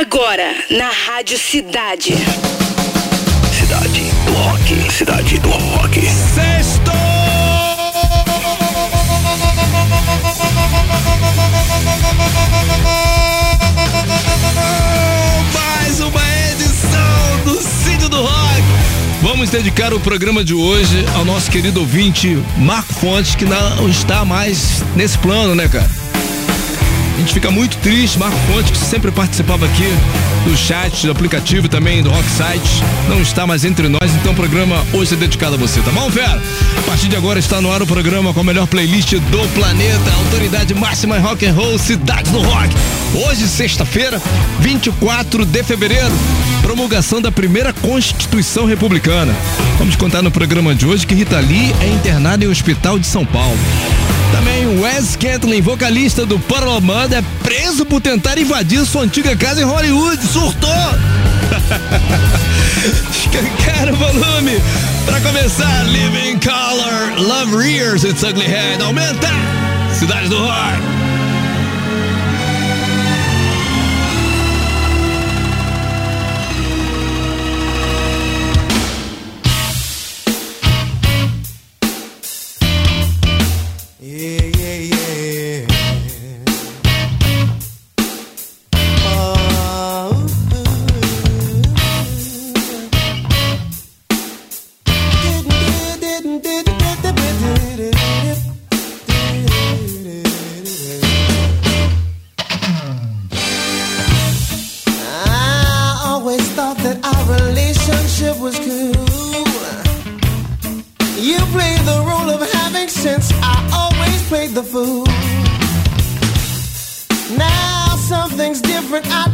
Agora, na Rádio Cidade. Cidade do Rock. Cidade do Rock. Sexto! Mais uma edição do Cídio do Rock. Vamos dedicar o programa de hoje ao nosso querido ouvinte Marco Fontes, que não está mais nesse plano, né, cara? Gente fica muito triste, Marco Fonte, que sempre participava aqui do chat, do aplicativo também do Rock Site, não está mais entre nós, então o programa hoje é dedicado a você, tá bom, Vera? A partir de agora está no ar o programa com a melhor playlist do planeta, autoridade máxima em rock and roll, Cidades do Rock. Hoje, sexta-feira, 24 de fevereiro, promulgação da primeira Constituição Republicana. Vamos contar no programa de hoje que Rita Lee é internada em um hospital de São Paulo. Também Wes Cantlin, vocalista do Paralaman, é preso por tentar invadir sua antiga casa em Hollywood. Surtou! Escancara o volume. Pra começar, Living Color, Love Rears It's Ugly Head. Aumenta! Cidade do Rock. The fool. Now something's different. I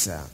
Isa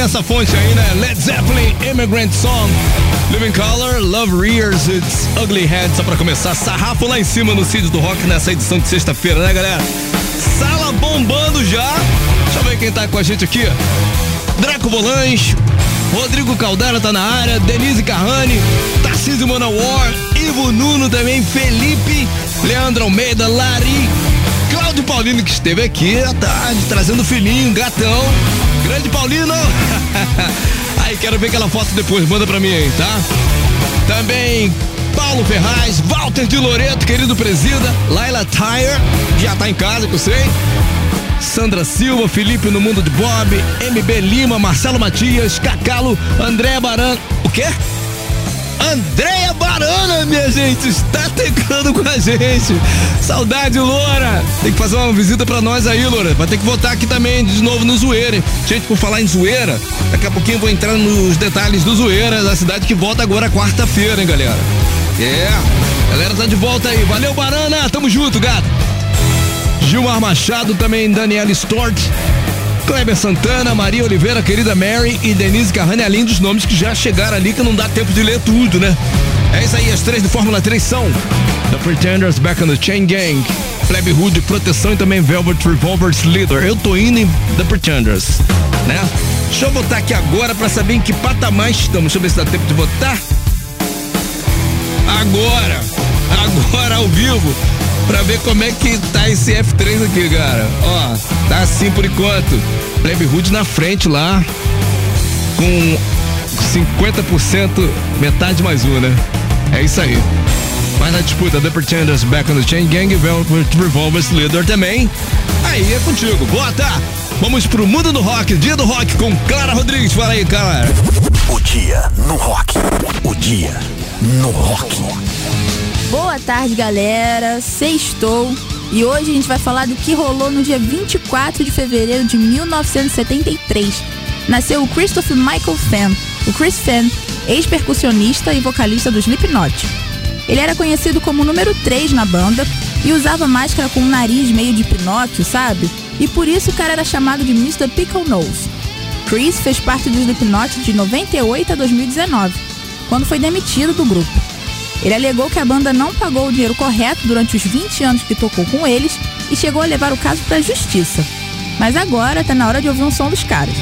nessa fonte aí, né? Led Zeppelin, Immigrant Song, Living Color, Love Rears, It's Ugly Head. Só pra começar, sarrafo lá em cima no Cid do Rock nessa edição de sexta-feira, né, galera? Sala bombando já. Deixa eu ver quem tá com a gente aqui. Draco Bolães, Rodrigo Caldera tá na área, Denise Carrani, Tarcísio Manowar, Ivo Nuno também, Felipe, Leandro Almeida, Lari, Cláudio Paulino que esteve aqui à tarde, trazendo o filhinho, gatão. Grande Paulino! aí, quero ver aquela foto depois, manda pra mim aí, tá? Também Paulo Ferraz, Walter de Loreto, querido presida, Laila Tyre, já tá em casa, que eu sei. Sandra Silva, Felipe no Mundo de Bob, MB Lima, Marcelo Matias, Cacalo, André Barana. O quê? Andréia Barana, minha gente, está tecando com a gente. Saudade, Loura. Tem que fazer uma visita pra nós aí, Loura. Vai ter que voltar aqui também de novo no Zoeira. hein? Gente, por falar em Zoeira, daqui a pouquinho eu vou entrar nos detalhes do Zoeira, da cidade que volta agora quarta-feira, hein, galera? É, galera tá de volta aí. Valeu, Barana. Tamo junto, gato. Gilmar Machado, também Daniela Stort, Kleber Santana, Maria Oliveira, querida Mary e Denise Carrani, além dos nomes que já chegaram ali, que não dá tempo de ler tudo, né? É isso aí, as três de Fórmula 3 são The Pretenders, Back on the Chain Gang, Plebe Hood, Proteção e também Velvet Revolver's Leader. Eu tô indo em The Pretenders, né? Deixa eu votar aqui agora pra saber em que patamar estamos. Deixa eu ver se dá tempo de votar. Agora, agora ao vivo, pra ver como é que tá esse F3 aqui, cara. Ó, tá assim por enquanto. Plebe Hood na frente lá, com 50%, metade mais um, né? É isso aí. Mas na disputa, The Pretenders, Back on the Chain Gang, Velvet Revolver's Leader também. Aí é contigo, bota! Vamos pro mundo do rock, dia do rock com Clara Rodrigues. Fala aí, Clara. O dia no rock. O dia no rock. Boa tarde, galera. Sextou. E hoje a gente vai falar do que rolou no dia 24 de fevereiro de 1973. Nasceu o Christopher Michael Fenn. O Chris Fenn, ex-percussionista e vocalista do Slipknot. Ele era conhecido como o número 3 na banda e usava máscara com um nariz meio de Pinóquio, sabe? E por isso o cara era chamado de Mr. Pickle Nose. Chris fez parte do Slipknot de 98 a 2019, quando foi demitido do grupo. Ele alegou que a banda não pagou o dinheiro correto durante os 20 anos que tocou com eles e chegou a levar o caso para a justiça. Mas agora está na hora de ouvir um som dos caras.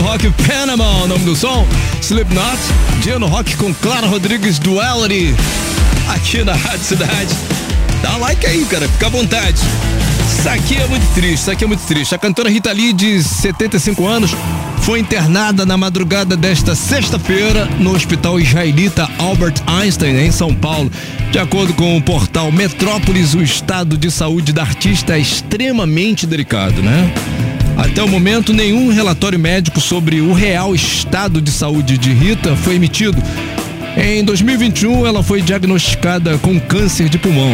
Rock Panama, o nome do som. Slipknot, dia no rock com Clara Rodrigues Duality, aqui na Rádio Cidade. Dá like aí, cara, fica à vontade. Isso aqui é muito triste, isso aqui é muito triste. A cantora Rita Lee, de 75 anos, foi internada na madrugada desta sexta-feira no Hospital Israelita Albert Einstein, em São Paulo. De acordo com o portal Metrópolis, o estado de saúde da artista é extremamente delicado, né? Até o momento, nenhum relatório médico sobre o real estado de saúde de Rita foi emitido. Em 2021, ela foi diagnosticada com câncer de pulmão.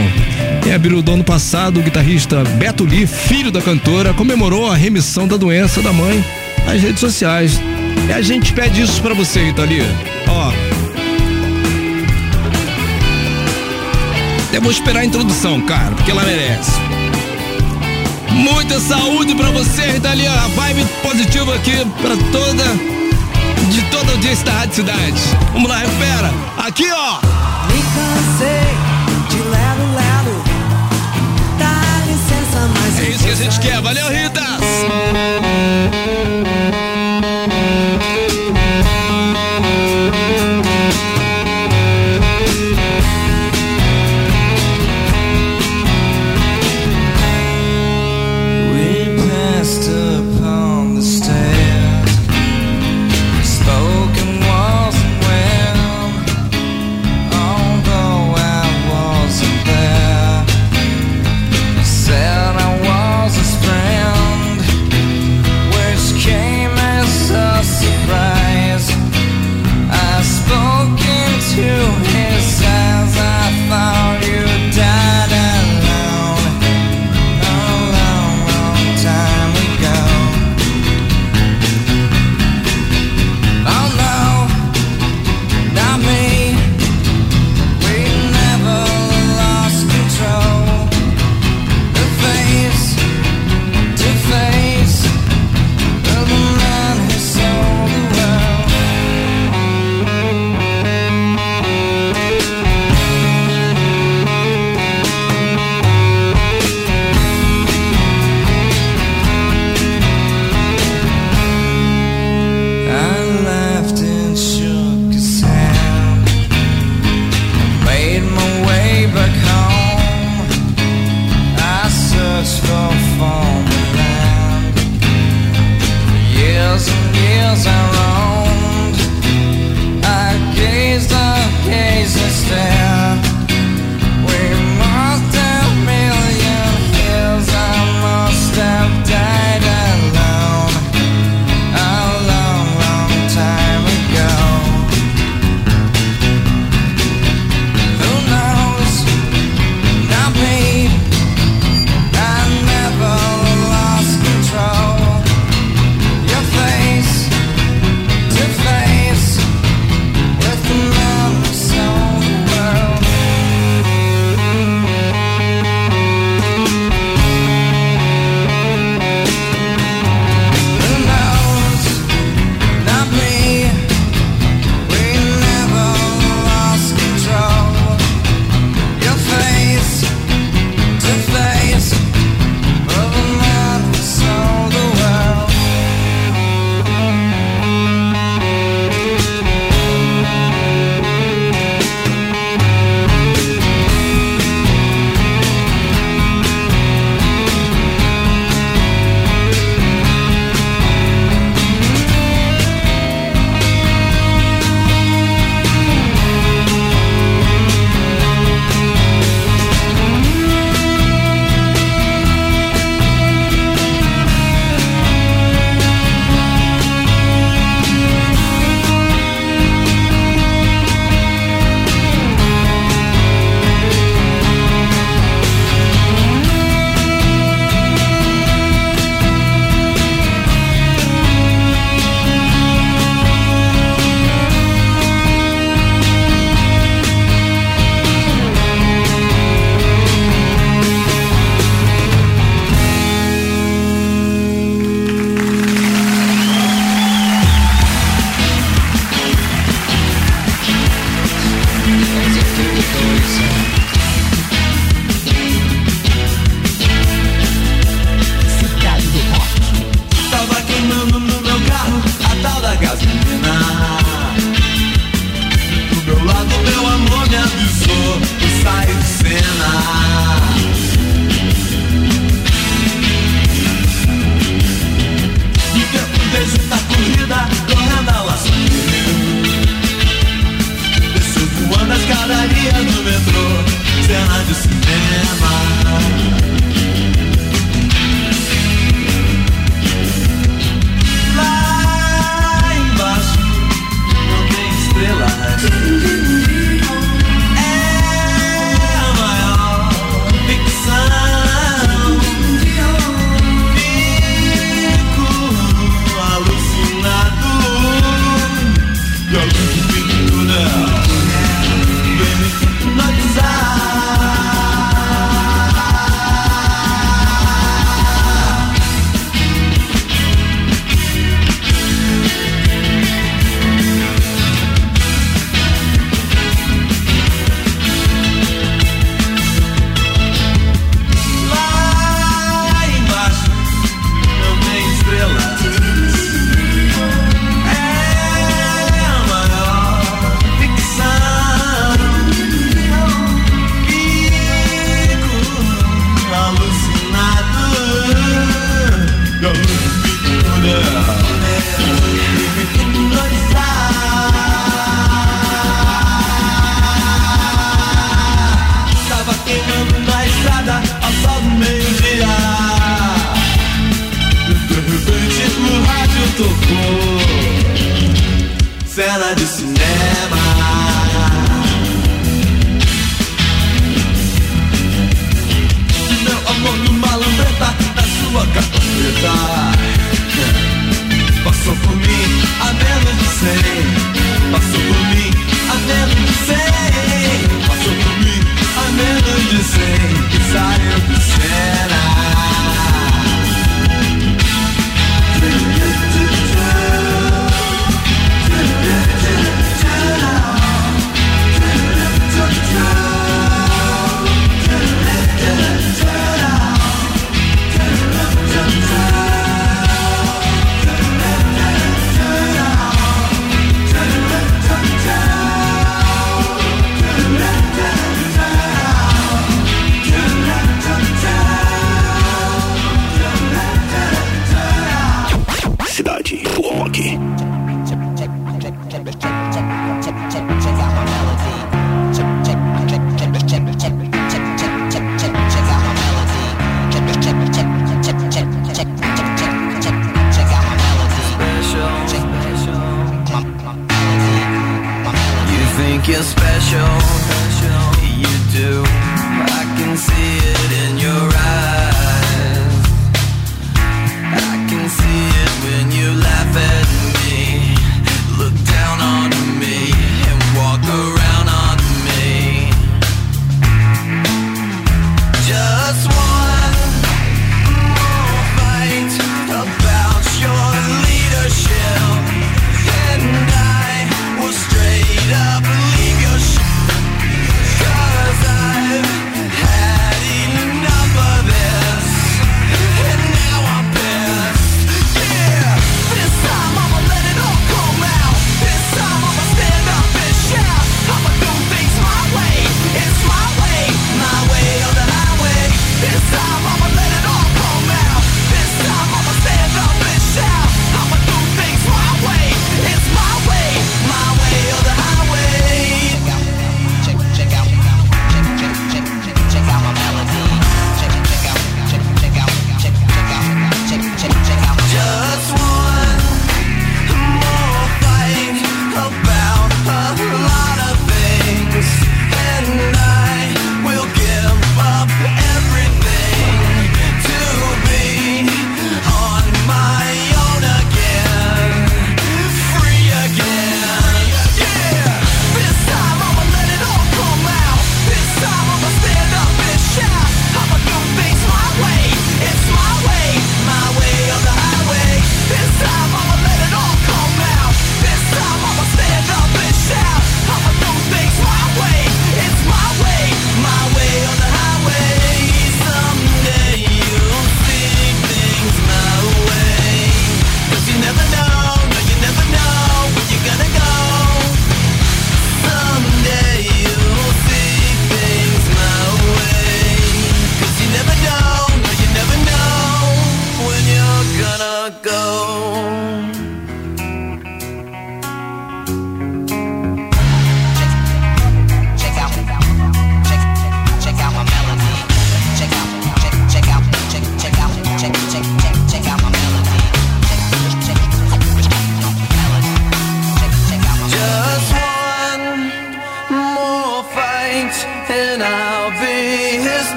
Em abril do ano passado, o guitarrista Beto Lee, filho da cantora, comemorou a remissão da doença da mãe nas redes sociais. E a gente pede isso para você, Rita Lee. Ó. Eu vou esperar a introdução, cara, porque ela merece. Saúde para você, Rita Lee. A vibe positiva aqui para toda de toda a audiência da Rádio Cidade. Vamos lá, recupera. Aqui, ó. Me cansei de lero, lero. Dá licença, mas É isso que a gente quer. Valeu, Ritas.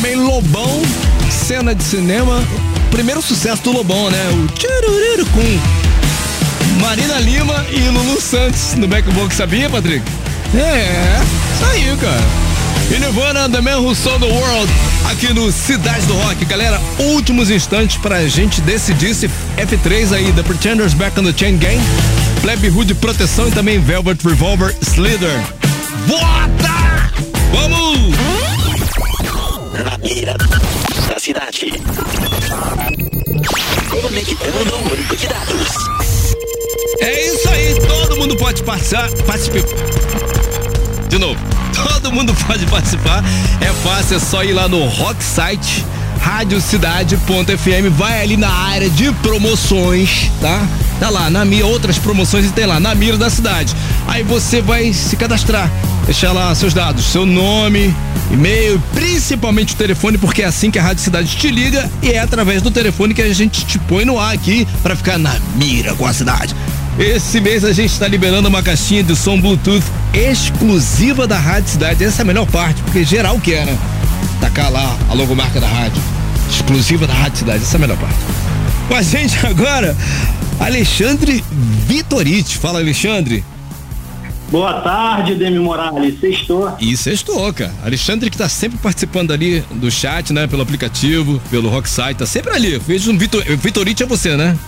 Também Lobão, cena de cinema. Primeiro sucesso do Lobão, né? O Tchururiru com Marina Lima e Lulu Santos no backbook, sabia, Patrick? É, aí, cara. E Nirvana, The Man Who Sold the World, aqui no Cidade do Rock. Galera, últimos instantes pra gente decidir se F3 aí, The Pretenders Back on the Chain Gang, Plebe Hood Proteção e também Velvet Revolver Slither. Conectando o banco de dados. É isso aí, todo mundo pode participar. Participar. De novo, todo mundo pode participar. É fácil, é só ir lá no Rock Site, radiocidade.fm, vai ali na área de promoções, tá? Tá lá, na mira, outras promoções e tem lá, na mira da cidade. Aí você vai se cadastrar, deixar lá seus dados, seu nome, e-mail, principalmente o telefone, porque é assim que a Rádio Cidade te liga e é através do telefone que a gente te põe no ar aqui pra ficar na mira com a cidade. Esse mês a gente está liberando uma caixinha de som Bluetooth exclusiva da Rádio Cidade. Essa é a melhor parte, porque geral quer, né? Tacar lá a logomarca da rádio. Exclusiva da Rádio Cidade. Essa é a melhor parte. Com a gente agora, Alexandre Vitoriti. Fala, Alexandre. Boa tarde, Demi Morales. Sextou. E sextou, cara. Alexandre que tá sempre participando ali do chat, né? Pelo aplicativo, pelo Rocksite, tá sempre ali. Fez um Vitor, Vitorite é você, né?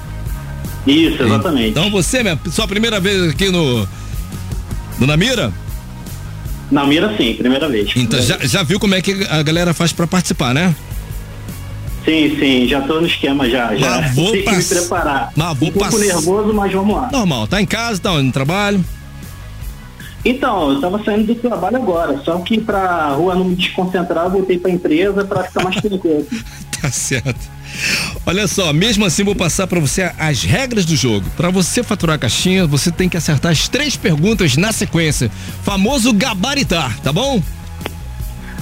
Isso, exatamente. Então você, minha, sua primeira vez aqui no. No Namira? Na mira, sim, primeira vez. Então já, já viu como é que a galera faz pra participar, né? Sim, sim, já tô no esquema já. Já Mas vou tem que me pass- preparar. Mas vou um pouco pass- nervoso, mas vamos lá. Normal, tá em casa, tá no trabalho. Então, eu tava saindo do trabalho agora, só que pra rua não me desconcentrar, eu voltei pra empresa pra ficar mais tranquilo. Tá certo. Olha só, mesmo assim vou passar pra você as regras do jogo. Pra você faturar a caixinha, você tem que acertar as três perguntas na sequência. Famoso gabaritar, tá bom?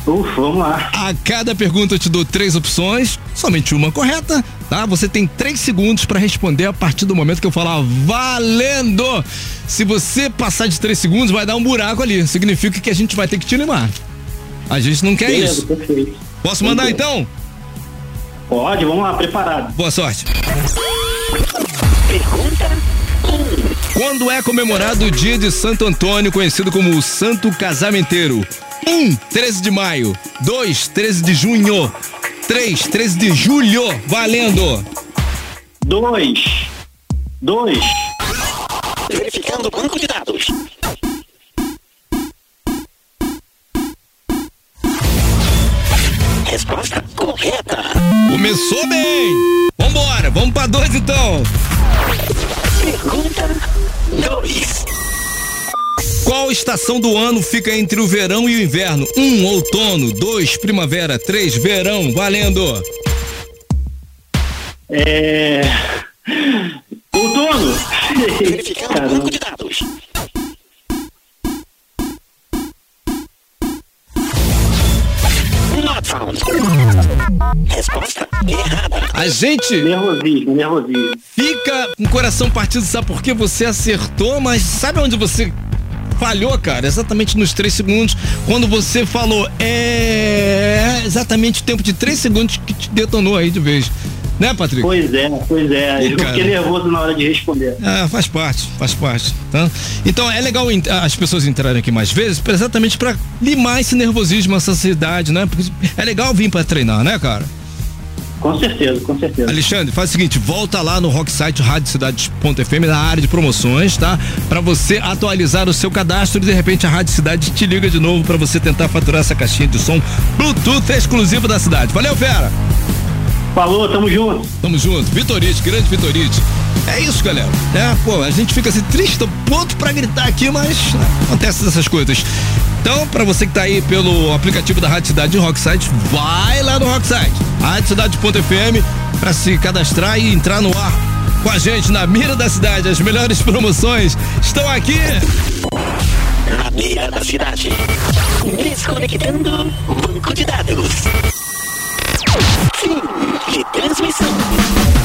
Ufa, vamos lá. A cada pergunta eu te dou três opções, somente uma correta, tá? Você tem três segundos pra responder a partir do momento que eu falar valendo. Se você passar de três segundos, vai dar um buraco ali. Significa que a gente vai ter que te limar. A gente não quer Beleza, isso. perfeito. Posso mandar então? Pode, vamos lá, preparado. Boa sorte. Pergunta Quando é comemorado o dia de Santo Antônio, conhecido como o Santo Casamenteiro? 1. Um, 13 de maio. 2. 13 de junho. 3. 13 de julho. Valendo. Dois. Dois. verificando o banco de dados. Resposta. Começou bem. Vambora, vamos pra dois então. Pergunta 2. Qual estação do ano fica entre o verão e o inverno? 1. Um, outono. 2. Primavera. 3. Verão. Valendo. É. Outono. Verificando o banco de dados. Resposta errada. A gente Nervosismo, nervosismo. fica com o coração partido, sabe por que você acertou, mas sabe onde você falhou, cara? Exatamente nos três segundos, quando você falou é exatamente o tempo de três segundos que te detonou aí de vez. Né, Patrick? Pois é, pois é. Eu cara. fiquei nervoso na hora de responder. É, faz parte, faz parte. Tá? Então é legal as pessoas entrarem aqui mais vezes, exatamente pra limar esse nervosismo, essa ansiedade, né? Porque é legal vir pra treinar, né, cara? Com certeza, com certeza. Alexandre, faz o seguinte, volta lá no Rocksite Rádio Cidade.fm na área de promoções, tá? Pra você atualizar o seu cadastro e de repente a Rádio Cidade te liga de novo pra você tentar faturar essa caixinha de som Bluetooth exclusivo da cidade. Valeu, fera! Falou, tamo junto. Tamo junto. Vitorite, grande Vitorite. É isso, galera. É, pô, a gente fica assim triste, tô pronto pra gritar aqui, mas né, acontece essas coisas. Então, pra você que tá aí pelo aplicativo da Rádio Cidade e Rocksite, vai lá no Rocksite, radiocidade.fm, pra se cadastrar e entrar no ar com a gente na mira da cidade. As melhores promoções estão aqui. Na beira da cidade. Desconectando banco de dados. Transmissão.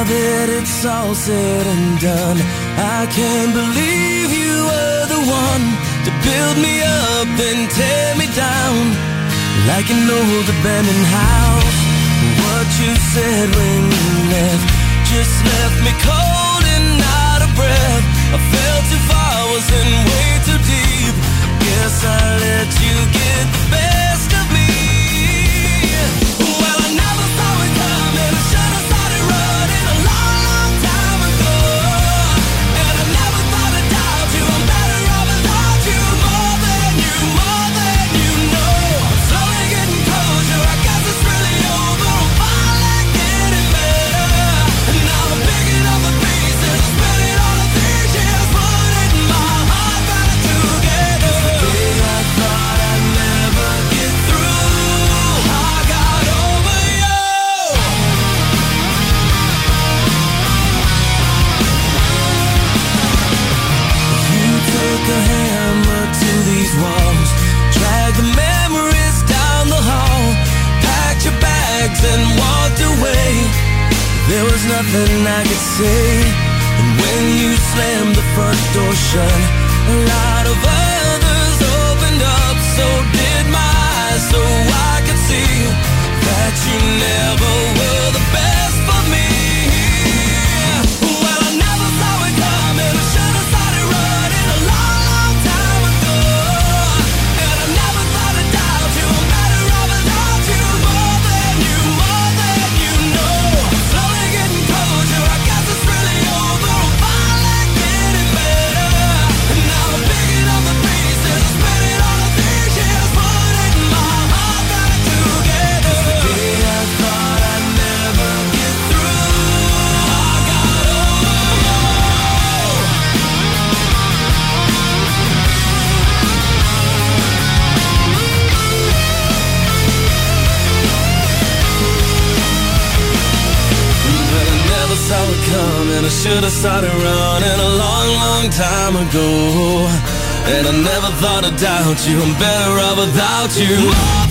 That it's all said and done, I can't believe you were the one to build me up and tear me down like an old abandoned house. What you said when you left just left me cold and out of breath. I fell too far, was in way too deep. Guess I let you get the best nothing I could say. And when you slammed the front door shut A lot of others opened up. So did my eyes So I could see That you never will started running a long, long time ago. And I never thought I'd doubt you. I'm better off without you.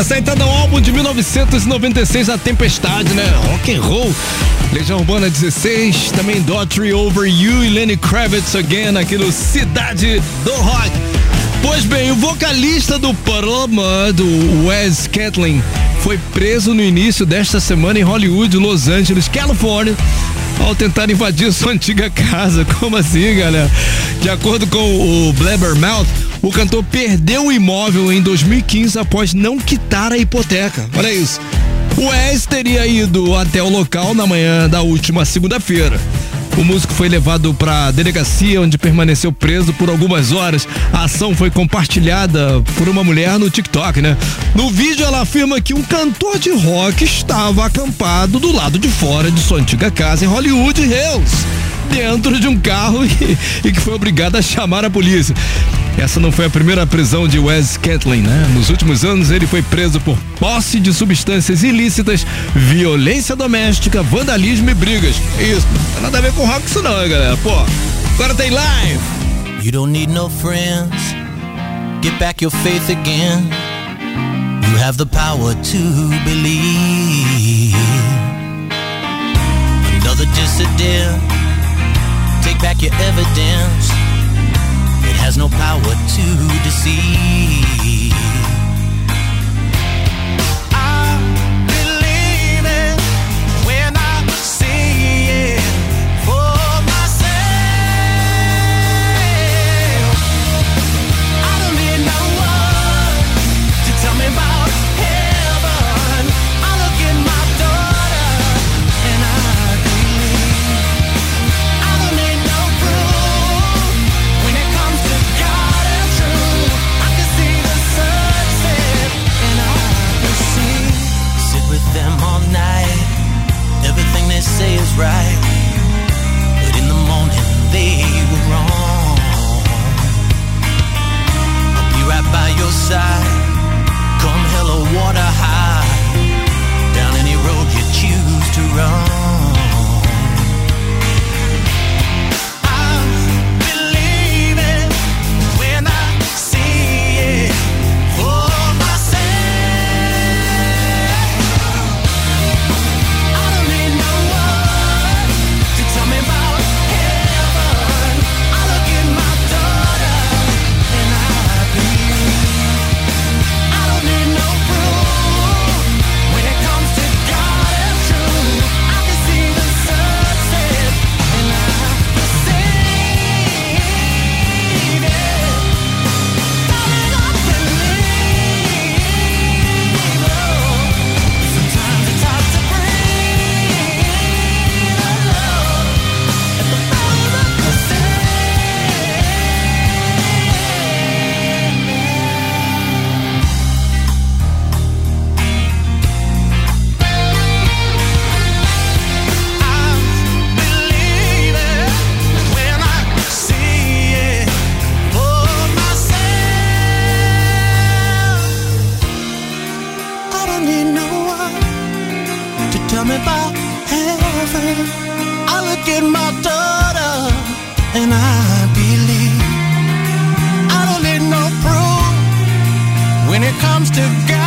Essa aí tá no álbum de 1996, A Tempestade, né? Rock and roll. Legião Urbana 16, também Daughtry Over You e Lenny Kravitz Again aqui no Cidade do Rock. Pois bem, o vocalista do Puddle of Mud, o Wes Catlin, foi preso no início desta semana em Hollywood, Los Angeles, Califórnia, ao tentar invadir sua antiga casa. Como assim, galera? De acordo com o Blabbermouth, o cantor perdeu o imóvel em 2015 após não quitar a hipoteca. Olha isso. O Wes teria ido até o local na manhã da última segunda-feira. O músico foi levado para a delegacia, onde permaneceu preso por algumas horas. A ação foi compartilhada por uma mulher no TikTok, né? No vídeo, ela afirma que um cantor de rock estava acampado do lado de fora de sua antiga casa em Hollywood Hills, dentro de um carro e, e que foi obrigado a chamar a polícia. Essa não foi a primeira prisão de Wes Catlin, né? Nos últimos anos, ele foi preso por posse de substâncias ilícitas, violência doméstica, vandalismo e brigas. Isso, não tem nada a ver com rock isso não, hein, galera. Pô, agora tem live. You don't need no friends. Get back your faith again. You have the power to believe. Another dissident. Take back your evidence. Has no power to deceive. Look at my daughter and I believe. I don't need no proof when it comes to God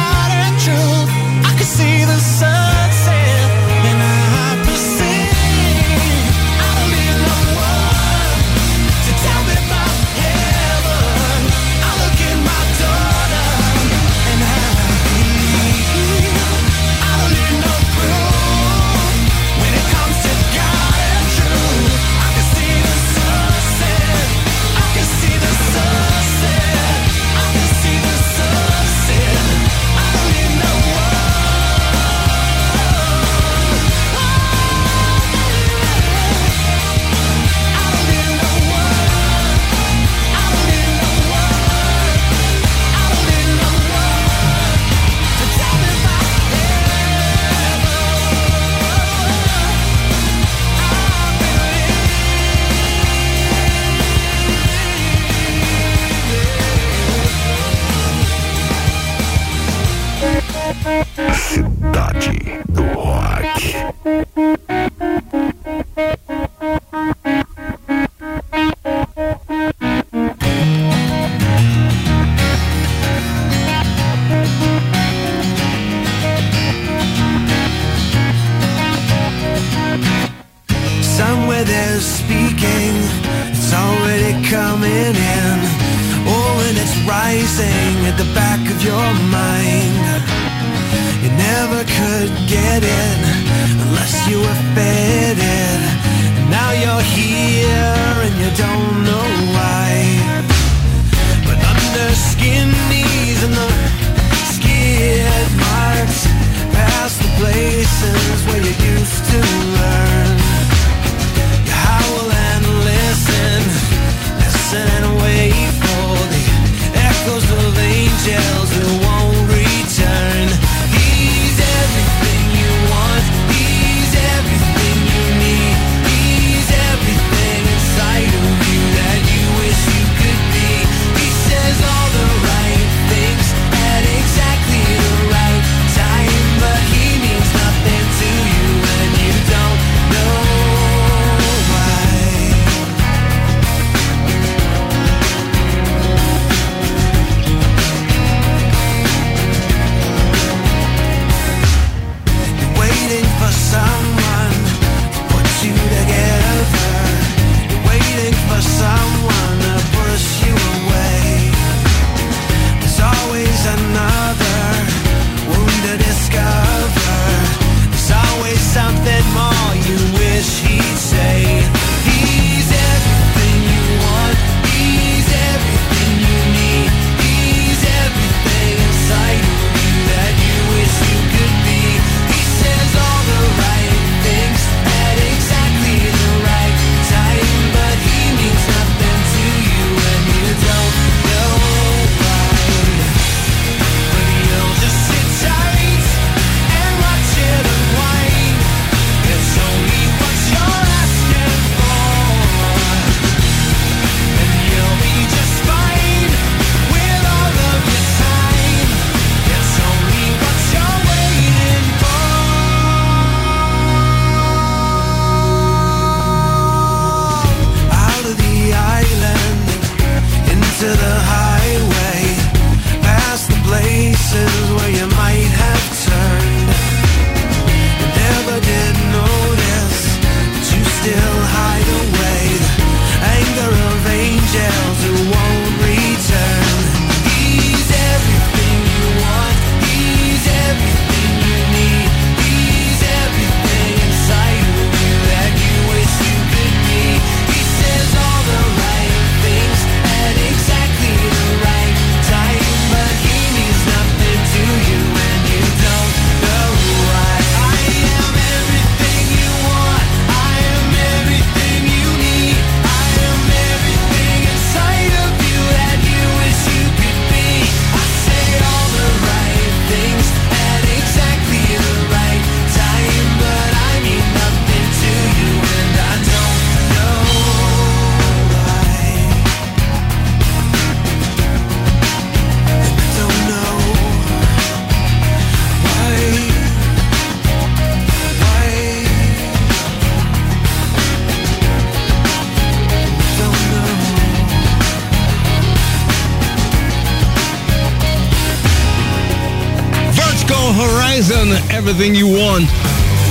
Everything You Want.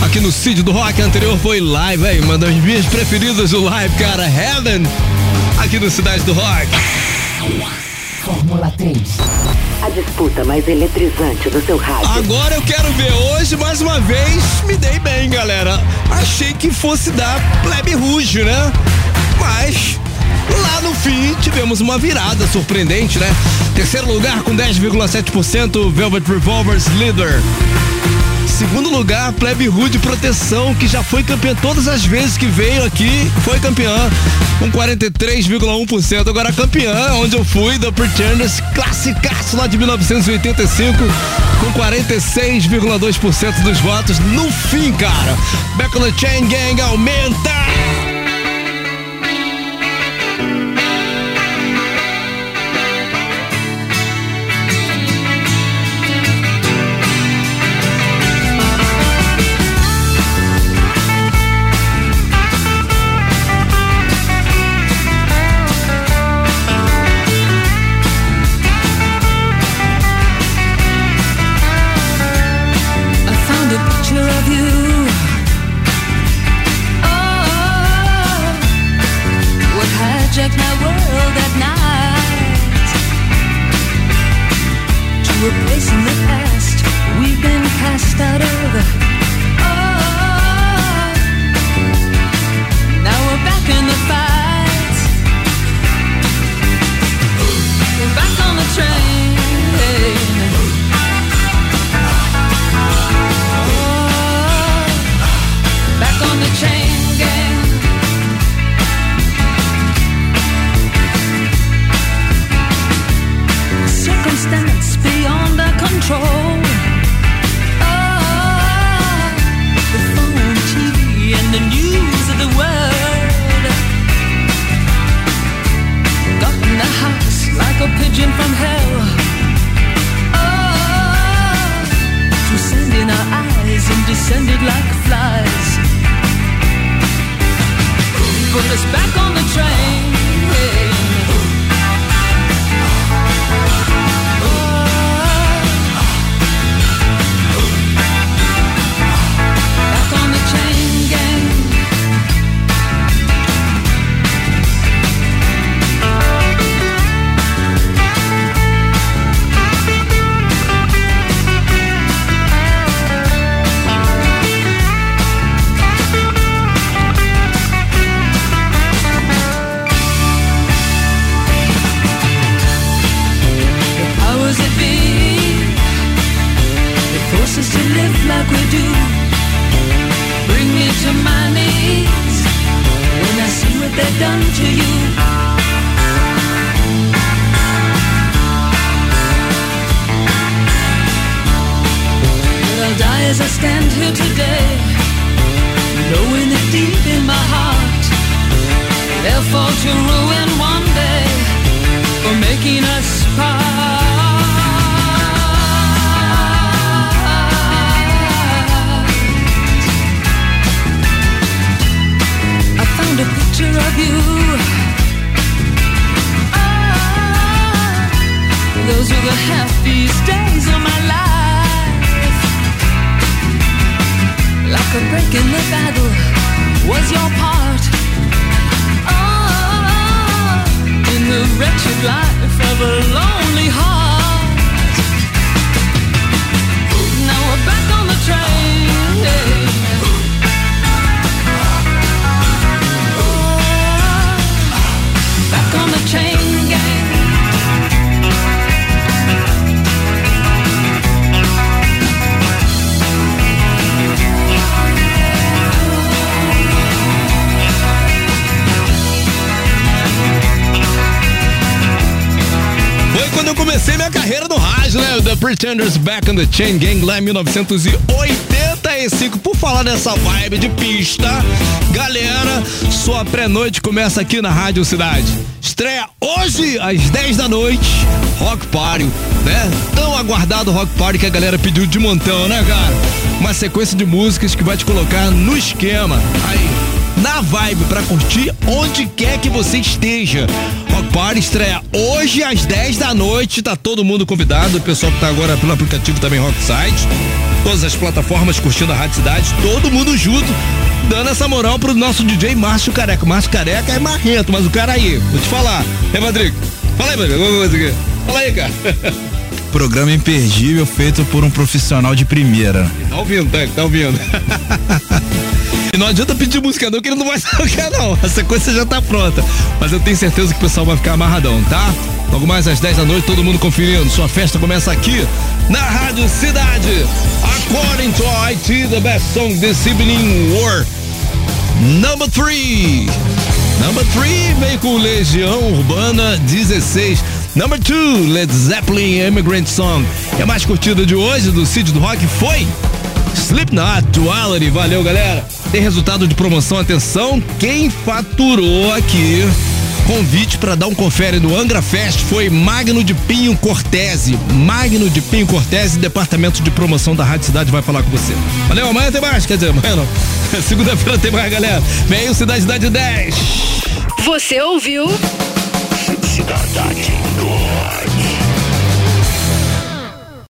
Aqui no Cid do Rock anterior foi live, hein? Uma das minhas preferidas do live, cara. Heaven. Aqui no Cidade do Rock. Fórmula 3. A disputa mais eletrizante do seu rádio. Agora eu quero ver. Hoje, mais uma vez, me dei bem, galera. Achei que fosse dar plebe rujo, né? Mas Lá no fim, tivemos uma virada surpreendente, né? Terceiro lugar com 10,7%, Velvet Revolvers Leader. Segundo lugar, Plebe Rude Proteção, que já foi campeã todas as vezes que veio aqui, foi campeã com 43,1%. Agora campeã, onde eu fui, da Pretenders, classicaço lá de 1985, com 46,2% dos votos. No fim, cara, Beckler Chain Gang aumenta! Rádio, né? The Pretenders Back on the Chain Gang lá em 1985. Por falar nessa vibe de pista, galera, sua pré-noite começa aqui na Rádio Cidade. Estreia hoje às 10 da noite, Rock Party, né? Tão aguardado Rock Party que a galera pediu de montão, né, cara? Uma sequência de músicas que vai te colocar no esquema. Aí, na vibe pra curtir onde quer que você esteja. Rock Party estreia hoje às 10 da noite. Tá todo mundo convidado. O pessoal que tá agora pelo aplicativo também Rockside. Todas as plataformas curtindo a Rádio Cidade. Todo mundo junto. Dando essa moral pro nosso DJ Márcio Careca. Márcio Careca é marrento, mas o cara aí, vou te falar. É, Madrigo? Fala aí, Madrigo. Fala aí, cara. Programa imperdível feito por um profissional de primeira. Tá ouvindo, tá, tá ouvindo. Não adianta pedir música não, que ele não vai é não. A sequência já tá pronta. Mas eu tenho certeza que o pessoal vai ficar amarradão, tá? Logo mais às 10 da noite, todo mundo conferindo. Sua festa começa aqui na Rádio Cidade. According to IT, the best song this evening war. Number 3. Number 3 veio com Legião Urbana 16. Number 2, Led Zeppelin Immigrant Song. E a mais curtida de hoje do Cid do Rock foi Slipknot Duality. Valeu, galera. Tem resultado de promoção, atenção. Quem faturou aqui convite para dar um confere no Angra Fest foi Magno de Pinho Cortese. Magno de Pinho Cortese, departamento de promoção da Rádio Cidade vai falar com você. Valeu, amanhã tem mais, quer dizer, amanhã não. Segunda-feira tem mais, galera. Vem o Cidade Cidade 10. Você ouviu? Cidade.